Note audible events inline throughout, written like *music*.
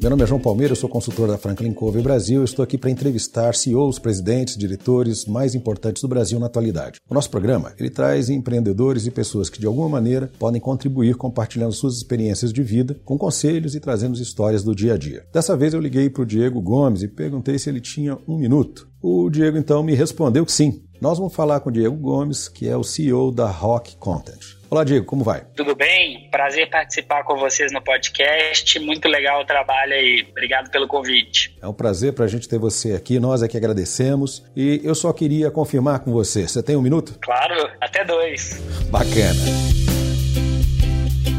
meu nome é João Palmeira, eu sou consultor da Franklin Covey Brasil e estou aqui para entrevistar CEOs, presidentes, diretores mais importantes do Brasil na atualidade. O nosso programa, ele traz empreendedores e pessoas que de alguma maneira podem contribuir compartilhando suas experiências de vida, com conselhos e trazendo histórias do dia a dia. Dessa vez eu liguei para o Diego Gomes e perguntei se ele tinha um minuto. O Diego então me respondeu que sim. Nós vamos falar com o Diego Gomes, que é o CEO da Rock Content. Olá, Diego, como vai? Tudo bem? Prazer participar com vocês no podcast. Muito legal o trabalho aí. Obrigado pelo convite. É um prazer para a gente ter você aqui. Nós é que agradecemos. E eu só queria confirmar com você. Você tem um minuto? Claro, até dois. Bacana.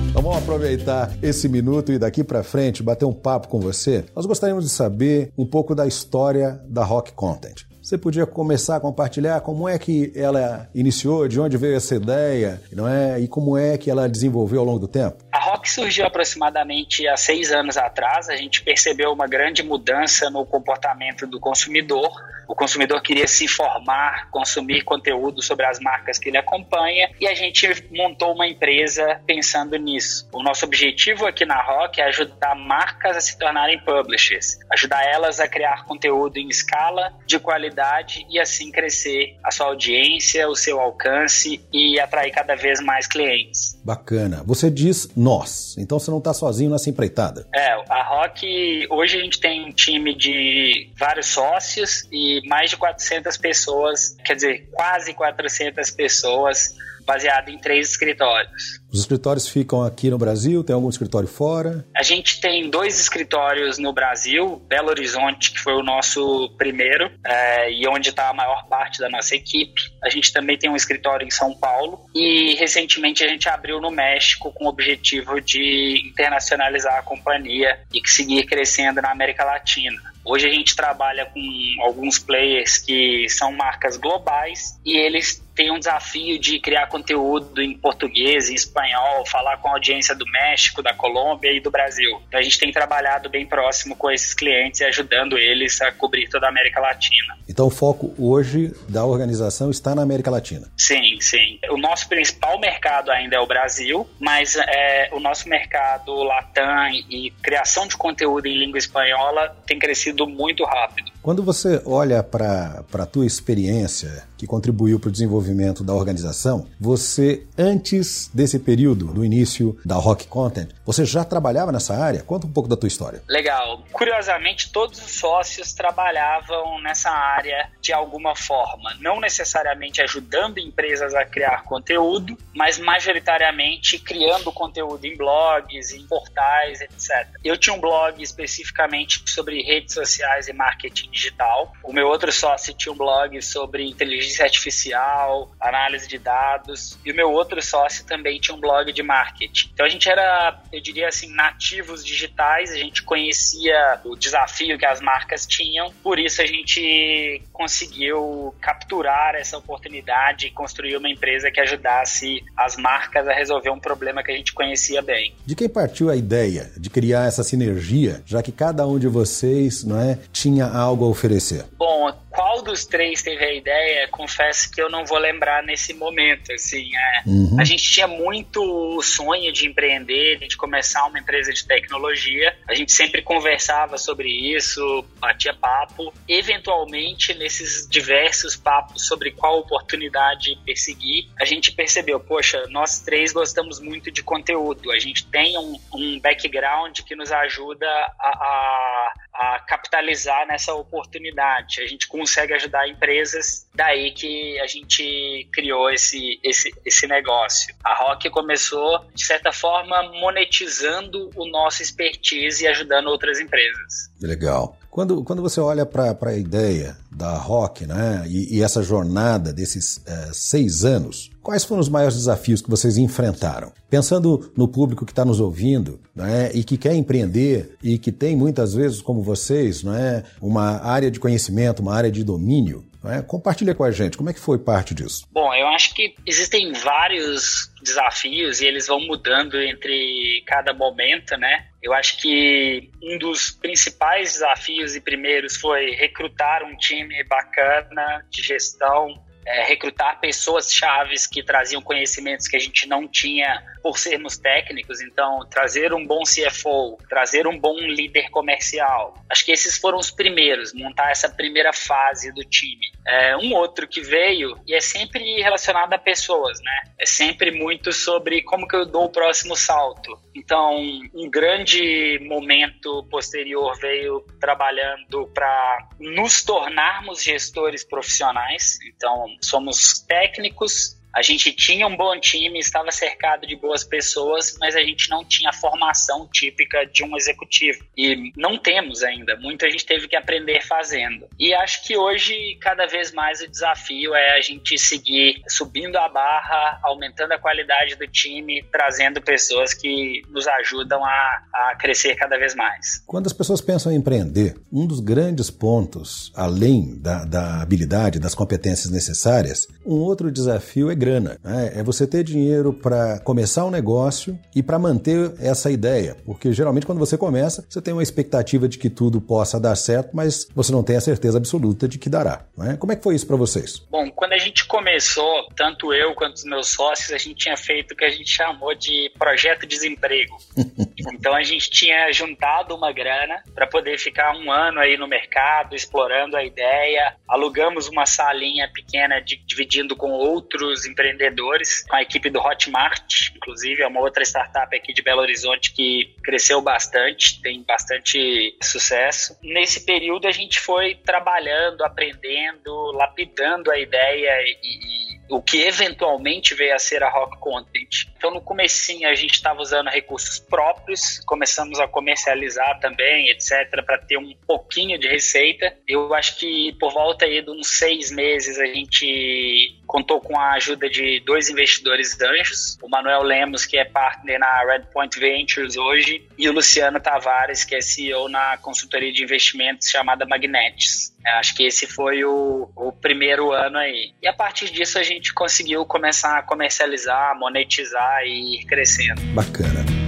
Então vamos aproveitar esse minuto e daqui para frente bater um papo com você. Nós gostaríamos de saber um pouco da história da Rock Content. Você podia começar a compartilhar como é que ela iniciou, de onde veio essa ideia, não é? E como é que ela desenvolveu ao longo do tempo? A Rock surgiu aproximadamente há seis anos atrás. A gente percebeu uma grande mudança no comportamento do consumidor. O consumidor queria se informar, consumir conteúdo sobre as marcas que ele acompanha e a gente montou uma empresa pensando nisso. O nosso objetivo aqui na Rock é ajudar marcas a se tornarem publishers, ajudar elas a criar conteúdo em escala, de qualidade e assim crescer a sua audiência, o seu alcance e atrair cada vez mais clientes. Bacana. Você diz nós, então você não está sozinho nessa empreitada. É, a Rock, hoje a gente tem um time de vários sócios e mais de 400 pessoas, quer dizer, quase 400 pessoas baseado em três escritórios. Os escritórios ficam aqui no Brasil? Tem algum escritório fora? A gente tem dois escritórios no Brasil, Belo Horizonte, que foi o nosso primeiro, é, e onde está a maior parte da nossa equipe. A gente também tem um escritório em São Paulo e recentemente a gente abriu no México com o objetivo de internacionalizar a companhia e seguir crescendo na América Latina. Hoje a gente trabalha com alguns players que são marcas globais e eles têm um desafio de criar conteúdo em português, em espanhol, falar com a audiência do México, da Colômbia e do Brasil. Então a gente tem trabalhado bem próximo com esses clientes e ajudando eles a cobrir toda a América Latina. Então o foco hoje da organização está na América Latina. Sim, sim. O nosso principal mercado ainda é o Brasil, mas é, o nosso mercado Latam e criação de conteúdo em língua espanhola tem crescido muito rápido. Quando você olha para a tua experiência que contribuiu para o desenvolvimento da organização, você, antes desse período, do início da Rock Content, você já trabalhava nessa área? Conta um pouco da tua história. Legal. Curiosamente, todos os sócios trabalhavam nessa área de alguma forma, não necessariamente ajudando empresas a criar conteúdo, mas majoritariamente criando conteúdo em blogs, em portais, etc. Eu tinha um blog especificamente sobre redes sociais e marketing digital. O meu outro sócio tinha um blog sobre inteligência artificial, análise de dados, e o meu outro sócio também tinha um blog de marketing. Então a gente era, eu diria assim, nativos digitais, a gente conhecia o desafio que as marcas tinham, por isso a gente conseguiu capturar essa oportunidade e construir uma empresa que ajudasse as marcas a resolver um problema que a gente conhecia bem. De quem partiu a ideia de criar essa sinergia, já que cada um de vocês, não é, tinha algo a oferecer? Bom, qual dos três teve a ideia, confesso que eu não vou lembrar nesse momento. Assim, é, uhum. A gente tinha muito sonho de empreender, de começar uma empresa de tecnologia. A gente sempre conversava sobre isso, batia papo. Eventualmente, nesses diversos papos sobre qual oportunidade perseguir, a gente percebeu, poxa, nós três gostamos muito de conteúdo. A gente tem um, um background que nos ajuda a, a, a capitalizar nessa oportunidade. A gente consegue ajudar empresas, daí que a gente criou esse, esse, esse negócio. A Rock começou, de certa forma, monetizando o nosso expertise e ajudando outras empresas. Legal. Quando, quando você olha para a ideia da Rock né, e, e, essa jornada desses é, seis anos, quais foram os maiores desafios que vocês enfrentaram? Pensando no público que está nos ouvindo né, e que quer empreender e que tem muitas vezes, como vocês, né, uma área de conhecimento, uma área de domínio, né? Compartilha com a gente, como é que foi parte disso? Bom, eu acho que existem vários desafios e eles vão mudando entre cada momento, né? Eu acho que um dos principais desafios e primeiros foi recrutar um time bacana de gestão, é, recrutar pessoas chaves que traziam conhecimentos que a gente não tinha por sermos técnicos. Então, trazer um bom CFO, trazer um bom líder comercial. Acho que esses foram os primeiros, montar essa primeira fase do time. É, um outro que veio, e é sempre relacionado a pessoas, né? É sempre muito sobre como que eu dou o próximo salto. Então, um grande momento posterior veio trabalhando para nos tornarmos gestores profissionais. Então, somos técnicos a gente tinha um bom time, estava cercado de boas pessoas, mas a gente não tinha a formação típica de um executivo. E não temos ainda. Muita gente teve que aprender fazendo. E acho que hoje, cada vez mais, o desafio é a gente seguir subindo a barra, aumentando a qualidade do time, trazendo pessoas que nos ajudam a, a crescer cada vez mais. Quando as pessoas pensam em empreender, um dos grandes pontos, além da, da habilidade, das competências necessárias, um outro desafio é grana. Né? É você ter dinheiro para começar um negócio e para manter essa ideia. Porque geralmente quando você começa, você tem uma expectativa de que tudo possa dar certo, mas você não tem a certeza absoluta de que dará. Né? Como é que foi isso para vocês? Bom, quando a gente começou, tanto eu quanto os meus sócios, a gente tinha feito o que a gente chamou de projeto desemprego. *laughs* então a gente tinha juntado uma grana para poder ficar um ano aí no mercado, explorando a ideia. Alugamos uma salinha pequena de, dividindo com outros empreendedores, com a equipe do Hotmart, inclusive é uma outra startup aqui de Belo Horizonte que cresceu bastante, tem bastante sucesso. Nesse período a gente foi trabalhando, aprendendo, lapidando a ideia e, o que eventualmente veio a ser a Rock Content. Então no comecinho a gente estava usando recursos próprios, começamos a comercializar também, etc, para ter um pouquinho de receita. Eu acho que por volta aí de uns seis meses a gente contou com a ajuda de dois investidores anjos, o Manuel Lemos, que é partner na Redpoint Ventures hoje, e o Luciano Tavares, que é CEO na consultoria de investimentos chamada Magnetis. Acho que esse foi o, o primeiro ano aí. E a partir disso a gente conseguiu começar a comercializar, monetizar e ir crescendo. Bacana.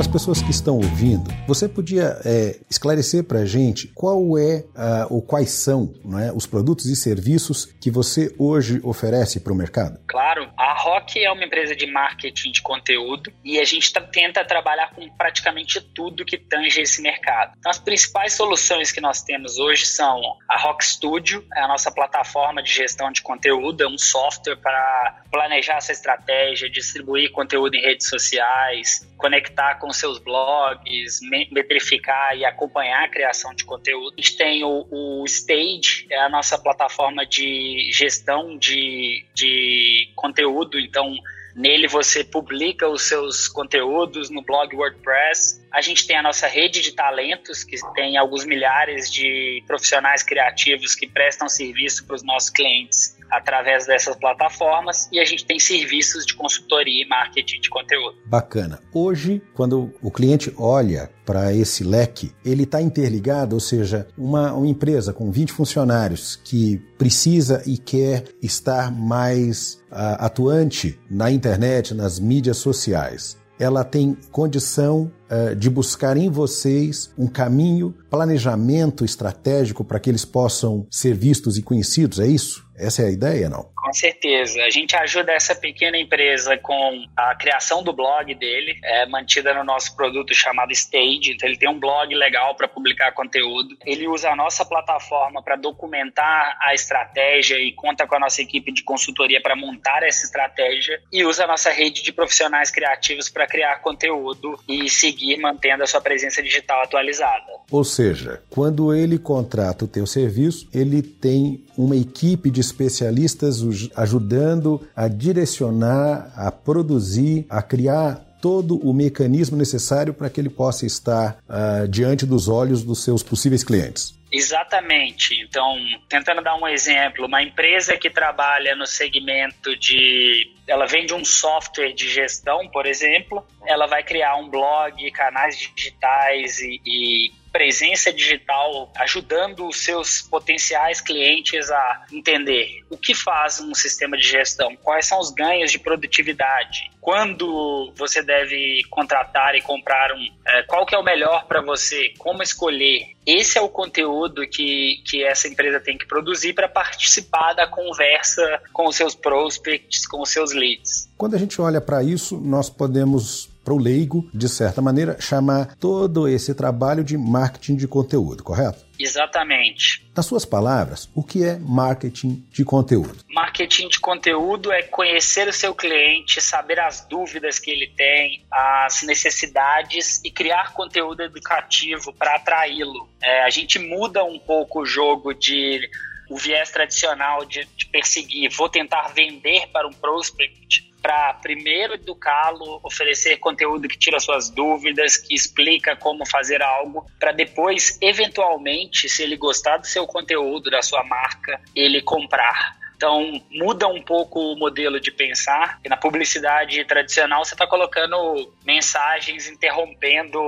Para as pessoas que estão ouvindo, você podia é, esclarecer para a gente qual é uh, ou quais são é, os produtos e serviços que você hoje oferece para o mercado? Claro, a Rock é uma empresa de marketing de conteúdo e a gente tenta trabalhar com praticamente tudo que tange esse mercado. Então, as principais soluções que nós temos hoje são a Rock Studio, é a nossa plataforma de gestão de conteúdo, é um software para planejar essa estratégia, distribuir conteúdo em redes sociais, conectar com seus blogs, metrificar e acompanhar a criação de conteúdo. A gente tem o, o Stage, é a nossa plataforma de gestão de, de conteúdo, então Nele você publica os seus conteúdos no blog WordPress. A gente tem a nossa rede de talentos, que tem alguns milhares de profissionais criativos que prestam serviço para os nossos clientes através dessas plataformas e a gente tem serviços de consultoria e marketing de conteúdo. Bacana. Hoje, quando o cliente olha para esse leque, ele está interligado, ou seja, uma, uma empresa com 20 funcionários que precisa e quer estar mais uh, atuante na internet, nas mídias sociais ela tem condição uh, de buscar em vocês um caminho, planejamento estratégico para que eles possam ser vistos e conhecidos, é isso? Essa é a ideia, não? Com certeza. A gente ajuda essa pequena empresa com a criação do blog dele, é mantida no nosso produto chamado Stage. Então, ele tem um blog legal para publicar conteúdo. Ele usa a nossa plataforma para documentar a estratégia e conta com a nossa equipe de consultoria para montar essa estratégia. E usa a nossa rede de profissionais criativos para criar conteúdo e seguir mantendo a sua presença digital atualizada. Ou seja, quando ele contrata o teu serviço, ele tem uma equipe de especialistas ajudando a direcionar, a produzir, a criar todo o mecanismo necessário para que ele possa estar uh, diante dos olhos dos seus possíveis clientes. Exatamente. Então, tentando dar um exemplo, uma empresa que trabalha no segmento de. Ela vende um software de gestão, por exemplo, ela vai criar um blog, canais digitais e, e presença digital ajudando os seus potenciais clientes a entender o que faz um sistema de gestão, quais são os ganhos de produtividade, quando você deve contratar e comprar um, é, qual que é o melhor para você, como escolher. Esse é o conteúdo que, que essa empresa tem que produzir para participar da conversa com os seus prospects, com os seus leads. Quando a gente olha para isso, nós podemos para o leigo, de certa maneira, chamar todo esse trabalho de marketing de conteúdo, correto? Exatamente. Nas suas palavras, o que é marketing de conteúdo? Marketing de conteúdo é conhecer o seu cliente, saber as dúvidas que ele tem, as necessidades e criar conteúdo educativo para atraí-lo. É, a gente muda um pouco o jogo de o viés tradicional de, de perseguir, vou tentar vender para um prospect para primeiro educá-lo, oferecer conteúdo que tira suas dúvidas, que explica como fazer algo, para depois, eventualmente, se ele gostar do seu conteúdo, da sua marca, ele comprar. Então, muda um pouco o modelo de pensar. E na publicidade tradicional, você está colocando mensagens interrompendo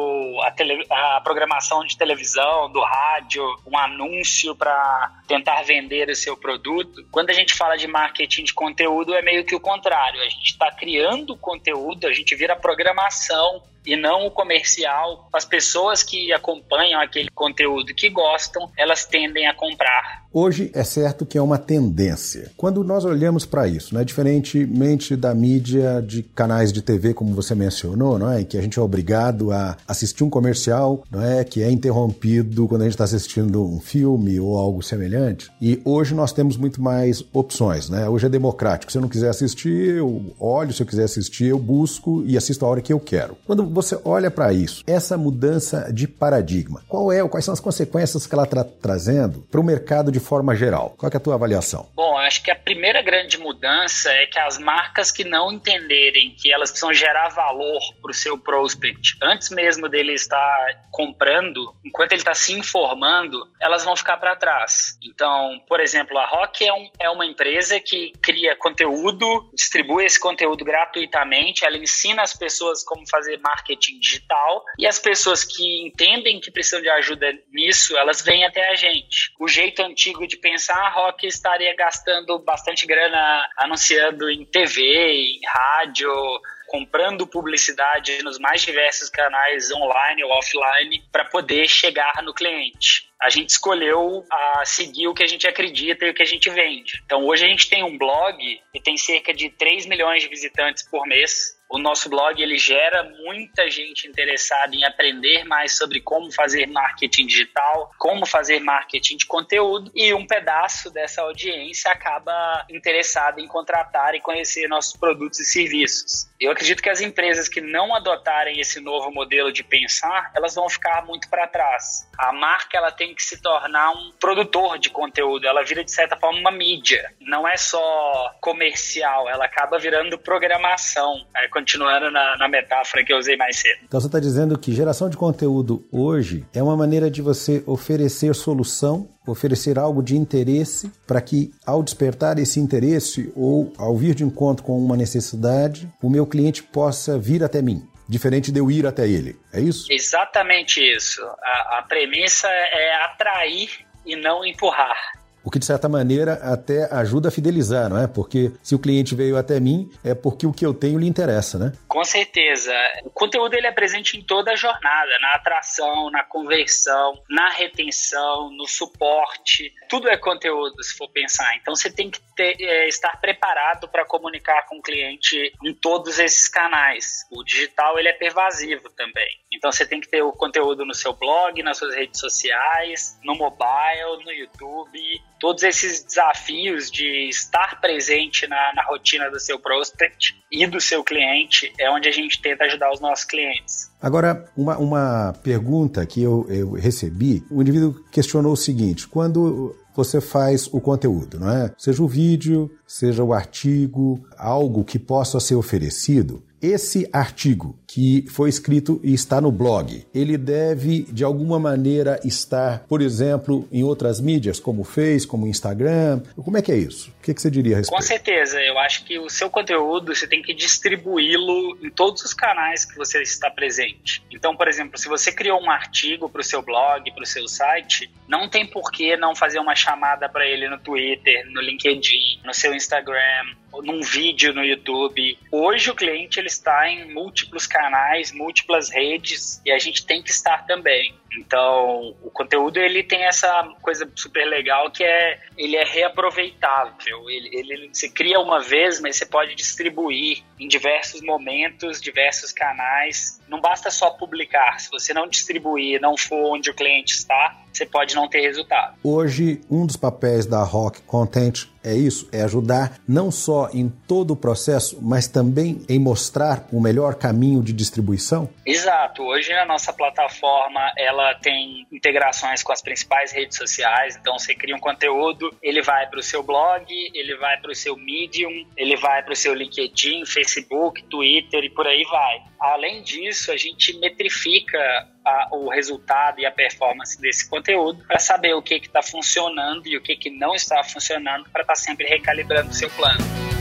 a, tele, a, programação de televisão, do rádio, um anúncio para tentar vender o seu produto. Quando a gente fala de marketing de conteúdo, é meio que o contrário. A gente está criando conteúdo, a gente vira programação e não o comercial. As pessoas que acompanham aquele conteúdo que gostam, elas tendem a comprar. Hoje é certo que é uma tendência. Quando nós olhamos para isso, né, diferentemente da mídia de canais de TV, como você mencionou, não é, que a gente é obrigado a assistir um comercial, não é, que é interrompido quando a gente está assistindo um filme ou algo semelhante. E hoje nós temos muito mais opções, né? Hoje é democrático. Se eu não quiser assistir, eu olho. Se eu quiser assistir, eu busco e assisto a hora que eu quero. Quando você olha para isso, essa mudança de paradigma, qual é, quais são as consequências que ela está trazendo para o mercado de forma geral? Qual é a tua avaliação? Bom, acho que a primeira grande mudança é que as marcas que não entenderem que elas precisam gerar valor para o seu prospect, antes mesmo dele estar comprando, enquanto ele está se informando, elas vão ficar para trás. Então, por exemplo, a Rock é, um, é uma empresa que cria conteúdo, distribui esse conteúdo gratuitamente, ela ensina as pessoas como fazer marketing marketing digital e as pessoas que entendem que precisam de ajuda nisso, elas vêm até a gente. O jeito antigo de pensar, a Rock estaria gastando bastante grana anunciando em TV, em rádio, comprando publicidade nos mais diversos canais online ou offline para poder chegar no cliente. A gente escolheu a seguir o que a gente acredita e o que a gente vende. Então hoje a gente tem um blog e tem cerca de 3 milhões de visitantes por mês o nosso blog ele gera muita gente interessada em aprender mais sobre como fazer marketing digital, como fazer marketing de conteúdo e um pedaço dessa audiência acaba interessado em contratar e conhecer nossos produtos e serviços. Eu acredito que as empresas que não adotarem esse novo modelo de pensar, elas vão ficar muito para trás. A marca ela tem que se tornar um produtor de conteúdo, ela vira de certa forma uma mídia. Não é só comercial, ela acaba virando programação. É, continuando na, na metáfora que eu usei mais cedo. Então você está dizendo que geração de conteúdo hoje é uma maneira de você oferecer solução oferecer algo de interesse para que, ao despertar esse interesse ou ao vir de encontro com uma necessidade, o meu cliente possa vir até mim. Diferente de eu ir até ele. É isso? Exatamente isso. A, a premissa é atrair e não empurrar. O que, de certa maneira, até ajuda a fidelizar, não é? Porque se o cliente veio até mim, é porque o que eu tenho lhe interessa, né? Com certeza. O conteúdo ele é presente em toda a jornada, na atração, na conversão, na retenção, no suporte. Tudo é conteúdo, se for pensar. Então, você tem que ter, é, estar preparado para comunicar com o cliente em todos esses canais. O digital, ele é pervasivo também. Então você tem que ter o conteúdo no seu blog, nas suas redes sociais, no mobile, no YouTube. Todos esses desafios de estar presente na, na rotina do seu prospect e do seu cliente é onde a gente tenta ajudar os nossos clientes. Agora, uma, uma pergunta que eu, eu recebi, o indivíduo questionou o seguinte: quando você faz o conteúdo, não é? Seja o vídeo, seja o artigo, algo que possa ser oferecido, esse artigo que foi escrito e está no blog, ele deve de alguma maneira estar, por exemplo, em outras mídias como o Face, como o Instagram? Como é que é isso? O que, que você diria a respeito? Com certeza, eu acho que o seu conteúdo você tem que distribuí-lo em todos os canais que você está presente. Então, por exemplo, se você criou um artigo para o seu blog, para o seu site, não tem por que não fazer uma chamada para ele no Twitter, no LinkedIn, no seu Instagram, num vídeo no YouTube. Hoje o cliente ele está em múltiplos canais, múltiplas redes e a gente tem que estar também. Então, o conteúdo ele tem essa coisa super legal que é ele é reaproveitável. Ele, ele se cria uma vez, mas você pode distribuir em diversos momentos, diversos canais. Não basta só publicar. Se você não distribuir, não for onde o cliente está, você pode não ter resultado. Hoje, um dos papéis da Rock Content é isso, é ajudar não só em todo o processo, mas também em mostrar o melhor caminho de distribuição? Exato. Hoje a nossa plataforma, ela tem integrações com as principais redes sociais, então você cria um conteúdo, ele vai para o seu blog, ele vai para o seu Medium, ele vai para o seu LinkedIn, Facebook, Twitter e por aí vai. Além disso, a gente metrifica a, o resultado e a performance desse conteúdo para saber o que está funcionando e o que, que não está funcionando para estar tá sempre recalibrando o seu plano.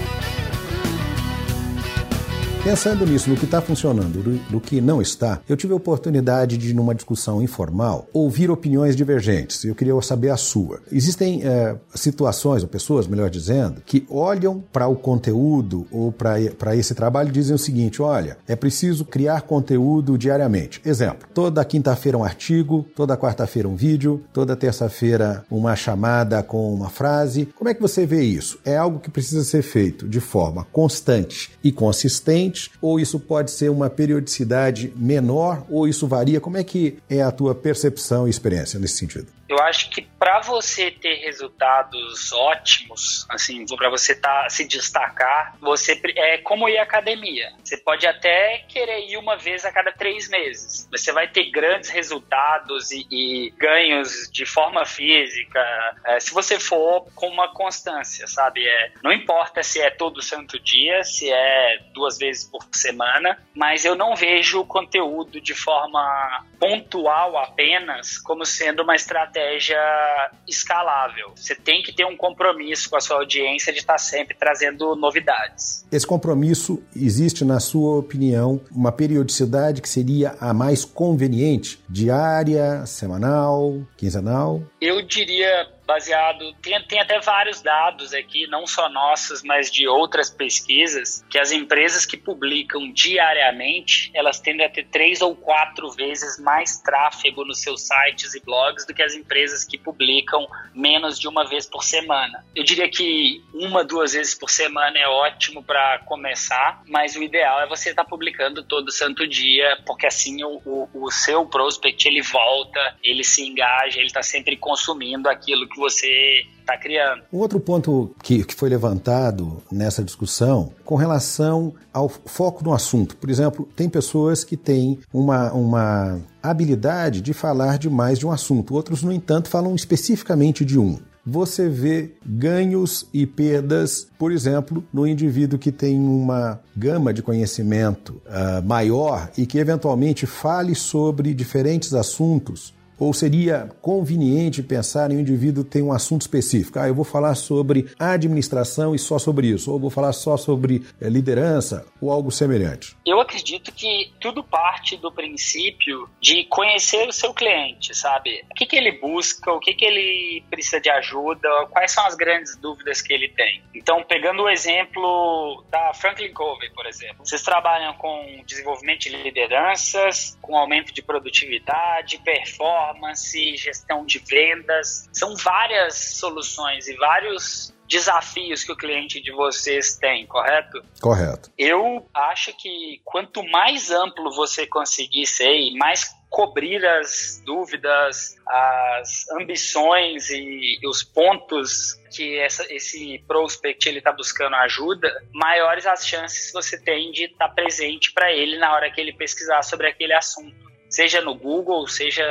Pensando nisso, no que está funcionando, do que não está, eu tive a oportunidade de, numa discussão informal, ouvir opiniões divergentes. Eu queria saber a sua. Existem é, situações, ou pessoas, melhor dizendo, que olham para o conteúdo ou para esse trabalho e dizem o seguinte: olha, é preciso criar conteúdo diariamente. Exemplo, toda quinta-feira um artigo, toda quarta-feira um vídeo, toda terça-feira uma chamada com uma frase. Como é que você vê isso? É algo que precisa ser feito de forma constante e consistente ou isso pode ser uma periodicidade menor, ou isso varia? Como é que é a tua percepção e experiência nesse sentido? Eu acho que para você ter resultados ótimos, assim, para você tá, se destacar, você é como ir à academia. Você pode até querer ir uma vez a cada três meses. Você vai ter grandes resultados e, e ganhos de forma física é, se você for com uma constância, sabe? É, não importa se é todo santo dia, se é duas vezes por semana, mas eu não vejo o conteúdo de forma pontual apenas como sendo uma estratégia estratégia escalável. Você tem que ter um compromisso com a sua audiência de estar sempre trazendo novidades. Esse compromisso existe, na sua opinião, uma periodicidade que seria a mais conveniente? Diária, semanal, quinzenal? Eu diria baseado. Tem, tem até vários dados aqui, não só nossos, mas de outras pesquisas, que as empresas que publicam diariamente elas tendem a ter três ou quatro vezes mais tráfego nos seus sites e blogs do que as empresas que publicam menos de uma vez por semana. Eu diria que uma, duas vezes por semana é ótimo para começar, mas o ideal é você estar tá publicando todo santo dia, porque assim o, o, o seu prospect ele volta, ele se engaja, ele está sempre consumindo aquilo que você está criando. Um outro ponto que, que foi levantado nessa discussão com relação ao foco no assunto. Por exemplo, tem pessoas que têm uma, uma habilidade de falar de mais de um assunto, outros, no entanto, falam especificamente de um você vê ganhos e perdas, por exemplo, no indivíduo que tem uma gama de conhecimento uh, maior e que eventualmente fale sobre diferentes assuntos ou seria conveniente pensar em um indivíduo ter um assunto específico? Ah, eu vou falar sobre administração e só sobre isso, ou vou falar só sobre é, liderança ou algo semelhante. Eu acredito que tudo parte do princípio de conhecer o seu cliente, sabe? O que, que ele busca, o que, que ele precisa de ajuda, quais são as grandes dúvidas que ele tem. Então, pegando o exemplo da Franklin Covey, por exemplo, vocês trabalham com desenvolvimento de lideranças, com aumento de produtividade, performance performance, gestão de vendas. São várias soluções e vários desafios que o cliente de vocês tem, correto? Correto. Eu acho que quanto mais amplo você conseguir ser e mais cobrir as dúvidas, as ambições e os pontos que essa, esse prospect ele está buscando ajuda, maiores as chances você tem de estar tá presente para ele na hora que ele pesquisar sobre aquele assunto. Seja no Google, seja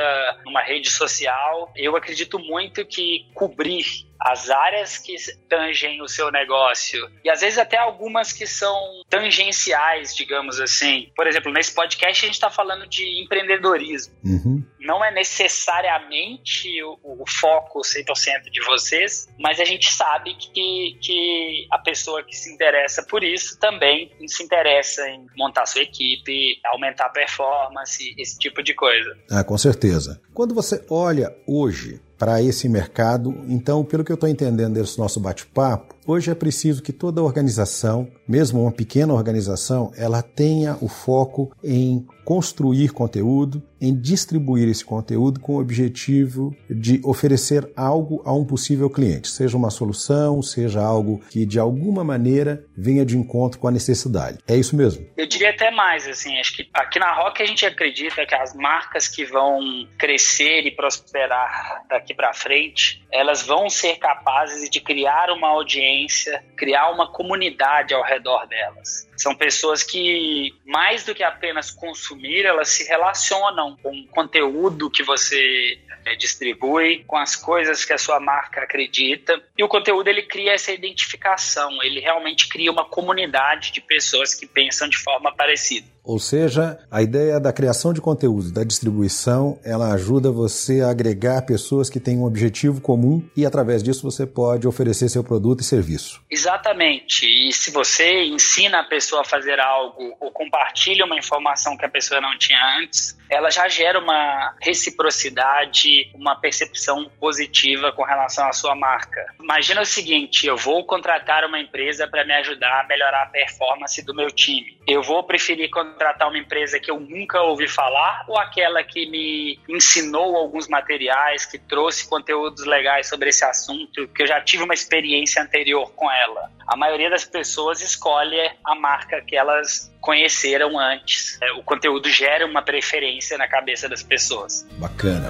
numa rede social. Eu acredito muito que cobrir as áreas que tangem o seu negócio e às vezes até algumas que são tangenciais, digamos assim. Por exemplo, nesse podcast a gente está falando de empreendedorismo. Uhum. Não é necessariamente o, o foco 100% de vocês, mas a gente sabe que, que a pessoa que se interessa por isso também se interessa em montar sua equipe, aumentar a performance, esse tipo de coisa. Ah, com certeza. Quando você olha hoje para esse mercado. Então, pelo que eu estou entendendo desse nosso bate-papo, hoje é preciso que toda organização, mesmo uma pequena organização, ela tenha o foco em construir conteúdo, em distribuir esse conteúdo com o objetivo de oferecer algo a um possível cliente, seja uma solução, seja algo que de alguma maneira venha de encontro com a necessidade. É isso mesmo? Eu diria até mais, assim, acho que aqui na Rock a gente acredita que as marcas que vão crescer e prosperar daqui para frente, elas vão ser capazes de criar uma audiência, criar uma comunidade ao redor delas. São pessoas que, mais do que apenas consumir, elas se relacionam com o conteúdo que você é, distribui, com as coisas que a sua marca acredita. E o conteúdo ele cria essa identificação, ele realmente cria uma comunidade de pessoas que pensam de forma parecida. Ou seja, a ideia da criação de conteúdo, da distribuição, ela ajuda você a agregar pessoas que têm um objetivo comum e através disso você pode oferecer seu produto e serviço. Exatamente. E se você ensina a pessoa a fazer algo ou compartilha uma informação que a pessoa não tinha antes, ela já gera uma reciprocidade, uma percepção positiva com relação à sua marca. Imagina o seguinte, eu vou contratar uma empresa para me ajudar a melhorar a performance do meu time. Eu vou preferir contratar uma empresa que eu nunca ouvi falar ou aquela que me ensinou alguns materiais, que trouxe conteúdos legais sobre esse assunto, que eu já tive uma experiência anterior com ela? A maioria das pessoas escolhe a marca que elas conheceram antes. É, o conteúdo gera uma preferência na cabeça das pessoas. Bacana.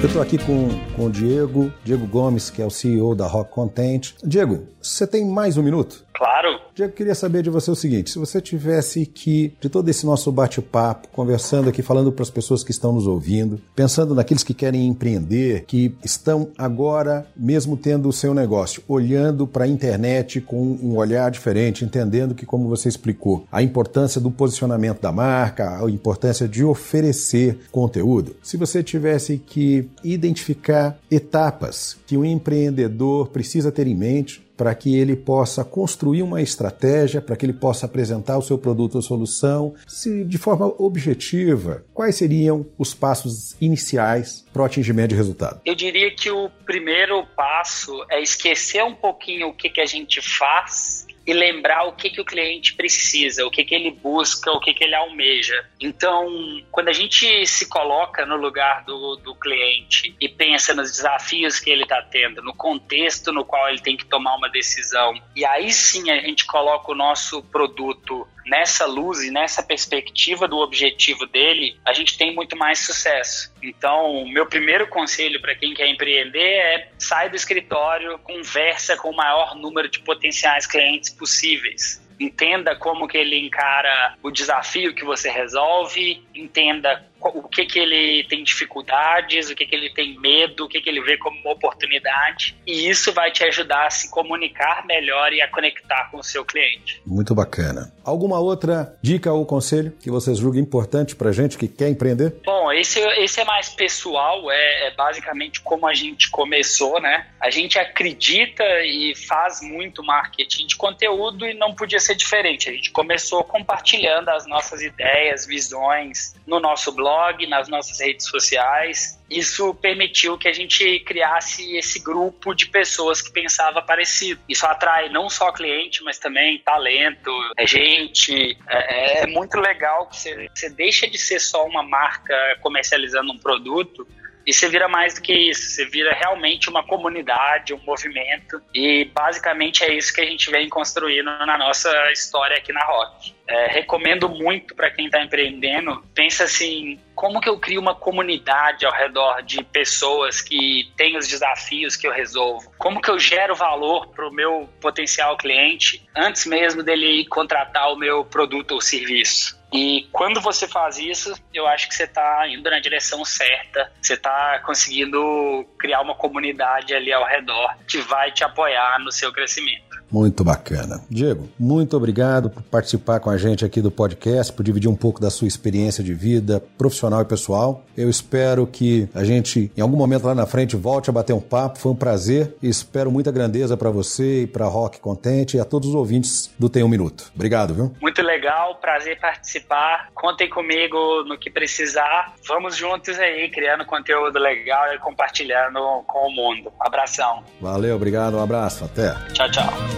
Eu estou aqui com, com o Diego, Diego Gomes, que é o CEO da Rock Content. Diego, você tem mais um minuto? Claro. Diego, queria saber de você o seguinte: se você tivesse que, de todo esse nosso bate-papo, conversando aqui, falando para as pessoas que estão nos ouvindo, pensando naqueles que querem empreender, que estão agora, mesmo tendo o seu negócio, olhando para a internet com um olhar diferente, entendendo que, como você explicou, a importância do posicionamento da marca, a importância de oferecer conteúdo. Se você tivesse que identificar etapas que um empreendedor precisa ter em mente para que ele possa construir uma estratégia, para que ele possa apresentar o seu produto ou solução, se de forma objetiva, quais seriam os passos iniciais para o atingimento de resultado? Eu diria que o primeiro passo é esquecer um pouquinho o que, que a gente faz e lembrar o que, que o cliente precisa, o que, que ele busca, o que, que ele almeja. Então, quando a gente se coloca no lugar do, do cliente e pensa nos desafios que ele está tendo, no contexto no qual ele tem que tomar uma decisão, e aí sim a gente coloca o nosso produto nessa luz e nessa perspectiva do objetivo dele, a gente tem muito mais sucesso. Então, meu primeiro conselho para quem quer empreender é sai do escritório, conversa com o maior número de potenciais clientes possíveis entenda como que ele encara o desafio que você resolve, entenda o que que ele tem dificuldades, o que que ele tem medo, o que que ele vê como uma oportunidade, e isso vai te ajudar a se comunicar melhor e a conectar com o seu cliente. Muito bacana. Alguma outra dica ou conselho que vocês julguem importante para gente que quer empreender? Bom, esse, esse é mais pessoal, é, é basicamente como a gente começou, né? A gente acredita e faz muito marketing de conteúdo e não podia ser diferente. A gente começou compartilhando as nossas ideias, visões no nosso blog, nas nossas redes sociais. Isso permitiu que a gente criasse esse grupo de pessoas que pensava parecido. Isso atrai não só cliente, mas também talento, é gente. É, é muito legal que você, você deixa de ser só uma marca comercializando um produto e você vira mais do que isso, você vira realmente uma comunidade, um movimento. E basicamente é isso que a gente vem construindo na nossa história aqui na Rock. É, recomendo muito para quem está empreendendo, pensa assim, como que eu crio uma comunidade ao redor de pessoas que têm os desafios que eu resolvo? Como que eu gero valor para o meu potencial cliente antes mesmo dele contratar o meu produto ou serviço? E quando você faz isso, eu acho que você está indo na direção certa, você está conseguindo criar uma comunidade ali ao redor que vai te apoiar no seu crescimento. Muito bacana. Diego, muito obrigado por participar com a gente aqui do podcast, por dividir um pouco da sua experiência de vida profissional e pessoal. Eu espero que a gente, em algum momento lá na frente, volte a bater um papo. Foi um prazer e espero muita grandeza para você e para Rock Contente e a todos os ouvintes do Tem Um Minuto. Obrigado, viu? Muito legal, prazer participar. Contem comigo no que precisar. Vamos juntos aí, criando conteúdo legal e compartilhando com o mundo. Um abração. Valeu, obrigado, um abraço, até. Tchau, tchau.